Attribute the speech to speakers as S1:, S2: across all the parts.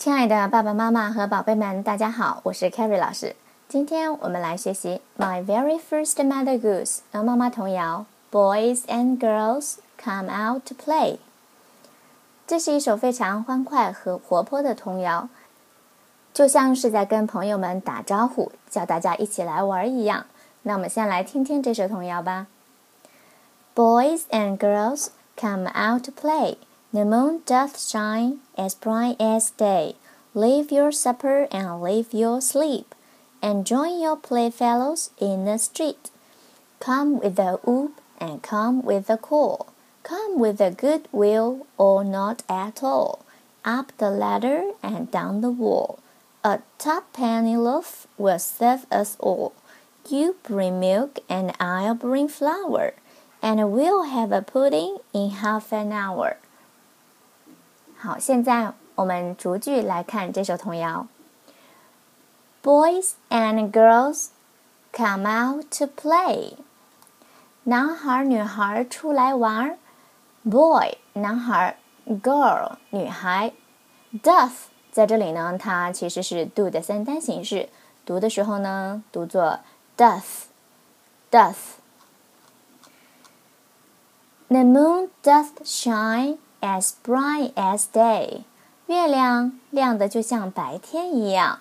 S1: 亲爱的爸爸妈妈和宝贝们，大家好，我是 Carrie 老师。今天我们来学习《My Very First Mother Goose》鹅妈妈童谣：Boys and girls come out to play。这是一首非常欢快和活泼的童谣，就像是在跟朋友们打招呼，叫大家一起来玩一样。那我们先来听听这首童谣吧。Boys and girls come out to play. The moon doth shine as bright as day. Leave your supper and leave your sleep, and join your playfellows in the street. Come with a whoop and come with a call. Come with a good will or not at all. Up the ladder and down the wall. A tuppenny loaf will serve us all. You bring milk and I'll bring flour, and we'll have a pudding in half an hour. 好，现在我们逐句来看这首童谣。Boys and girls come out to play。男孩女孩出来玩。Boy 男孩，girl 女孩。Doth 在这里呢，它其实是 do 的三单形式，读的时候呢，读作 doth，doth。The moon doth shine As bright as day，月亮亮的就像白天一样。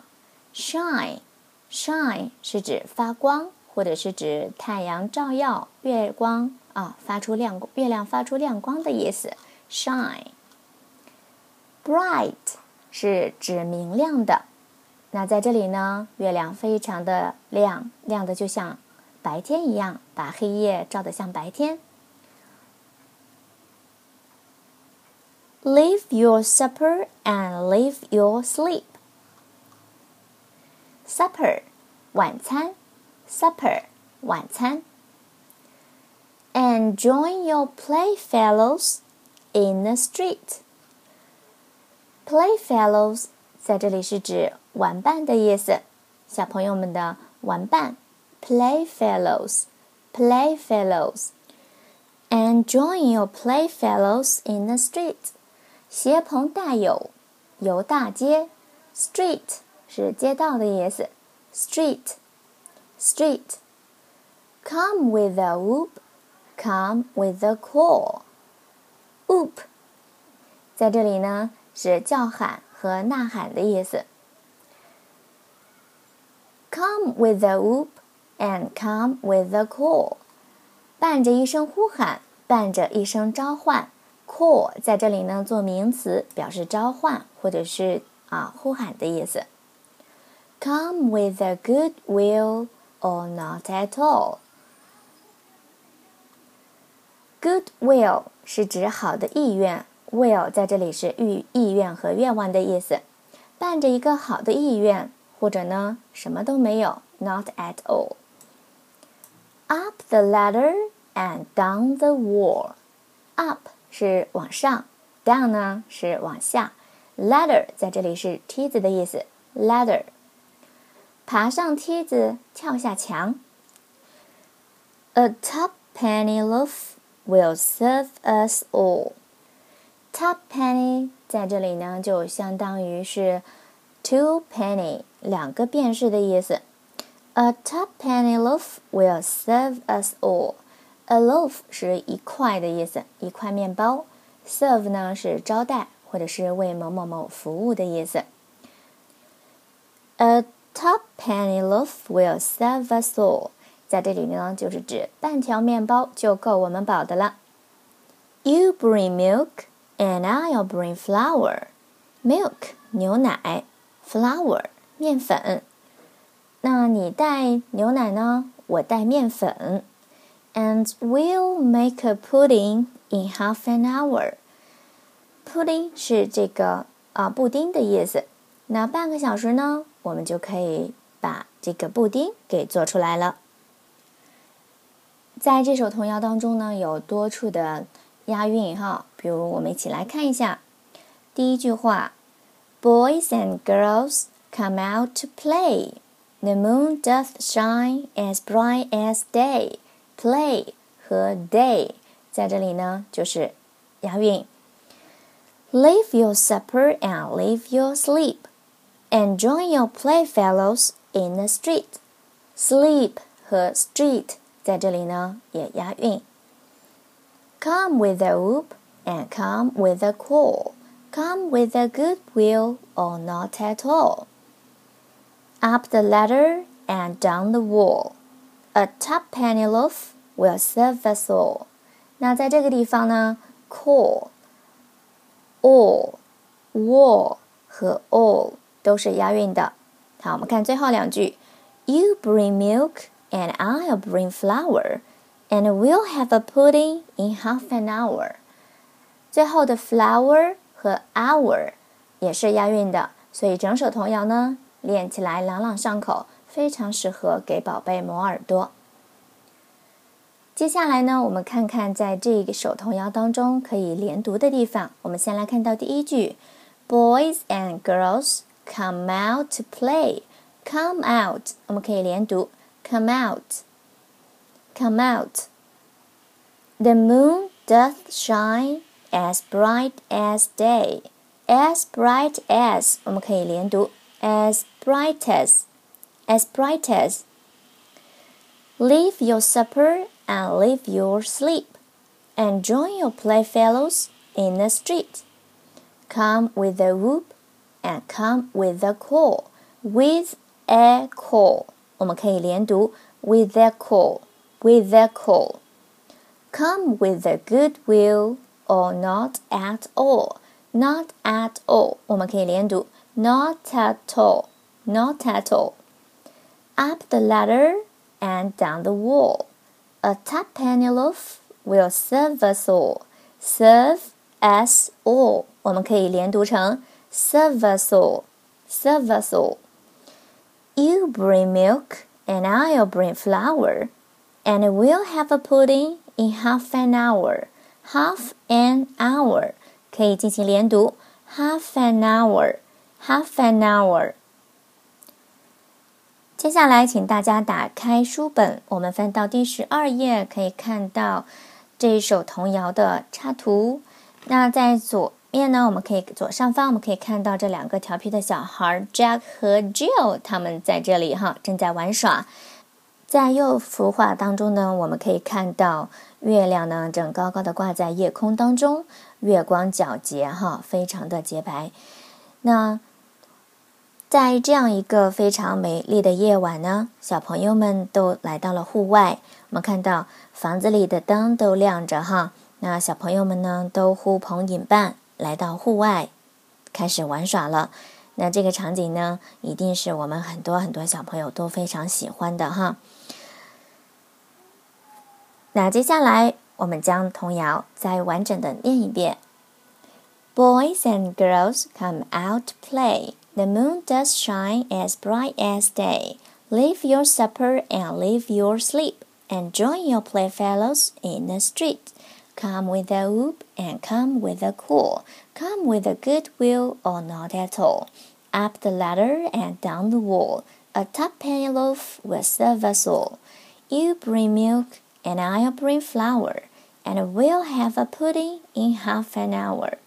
S1: Shine，shine 是指发光，或者是指太阳照耀，月光啊发出亮，月亮发出亮光的意思。Shine，bright 是指明亮的。那在这里呢，月亮非常的亮，亮的就像白天一样，把黑夜照得像白天。Leave your supper and leave your sleep. Supper，晚餐，supper，晚餐。And join your playfellows in the street. Playfellows 在这里是指玩伴的意思，小朋友们的玩伴，playfellows，playfellows。And join your playfellows in the street. 携朋带友，游大街。Street 是街道的意思。Street，street。Come with a whoop，come with a call。Whoop 在这里呢是叫喊和呐喊的意思。Come with a whoop and come with a call，伴着一声呼喊，伴着一声召唤。Call 在这里呢做名词，表示召唤或者是啊呼喊的意思。Come with a good will or not at all. Good will 是指好的意愿，will 在这里是意意愿和愿望的意思，伴着一个好的意愿，或者呢什么都没有，not at all. Up the ladder and down the wall. Up 是往上，down 呢是往下，ladder 在这里是梯子的意思，ladder。爬上梯子，跳下墙。A tuppenny loaf will serve us all。Tuppenny 在这里呢就相当于是 two penny 两个便士的意思。A tuppenny loaf will serve us all。 A loaf 是一块的意思，一块面包。Serve 呢是招待或者是为某某某服务的意思。A top penny loaf will serve us all，在这里呢就是指半条面包就够我们饱的了。You bring milk and I'll bring flour。Milk 牛奶，flour 面粉。那你带牛奶呢？我带面粉。And we'll make a pudding in half an hour. Pudding 是这个啊布丁的意思。那半个小时呢，我们就可以把这个布丁给做出来了。在这首童谣当中呢，有多处的押韵哈，比如我们一起来看一下。第一句话，Boys and girls come out to play. The moon doth shine as bright as day. Play 和 day 在这里呢，就是押韵。 Leave your supper and leave your sleep, and join your playfellows in the street. Sleep 和 street 在这里呢也押韵。Come with a whoop and come with a call. Come with a good will or not at all. Up the ladder and down the wall. A tuppenny loaf will serve us all。那在这个地方呢，call、all、wall 和 all 都是押韵的。好，我们看最后两句：You bring milk and I'll bring flour and we'll have a pudding in half an hour。最后的 flour 和 hour 也是押韵的，所以整首童谣呢，练起来朗朗上口。非常适合给宝贝磨耳朵。接下来呢，我们看看在这个首童谣当中可以连读的地方。我们先来看到第一句：Boys and girls come out to play. Come out，我们可以连读：come out，come out。The moon doth shine as bright as day. As bright as，我们可以连读：as bright as，as bright as。Leave your supper and leave your sleep, and join your playfellows in the street. Come with a whoop, and come with a call. With a call，我们可以连读 with a call, with a call. Come with a good will or not at all, not at all，我们可以连读 not at all, not at all. Up the ladder and down the wall. A tuppenny loaf will serve us all. Serve us all，我们可以连读成 serve us all, serve us all. You bring milk and I'll bring flour, and we'll have a pudding in half an hour. Half an hour 可以进行连读，half an hour, half an hour. 接下来，请大家打开书本，我们翻到第十二页，可以看到这一首童谣的插图。那在左面呢，我们可以左上方我们可以看到这两个调皮的小孩 Jack 和 Jill，他们在这里哈正在玩耍。在右幅画当中呢，我们可以看到月亮呢正高高的挂在夜空当中，月光皎洁哈，非常的洁白。那在这样一个非常美丽的夜晚呢，小朋友们都来到了户外。我们看到房子里的灯都亮着哈，那小朋友们呢都呼朋引伴来到户外，开始玩耍了。那这个场景呢，一定是我们很多很多小朋友都非常喜欢的哈。那接下来我们将童谣再完整的念一遍：Boys and girls come out play. The moon does shine as bright as day. Leave your supper and leave your sleep, and join your playfellows in the street. Come with a whoop and come with a call. Come with a good will or not at all. Up the ladder and down the wall. A tuppenny loaf will serve us all. You bring milk and I'll bring flour, and we'll have a pudding in half an hour.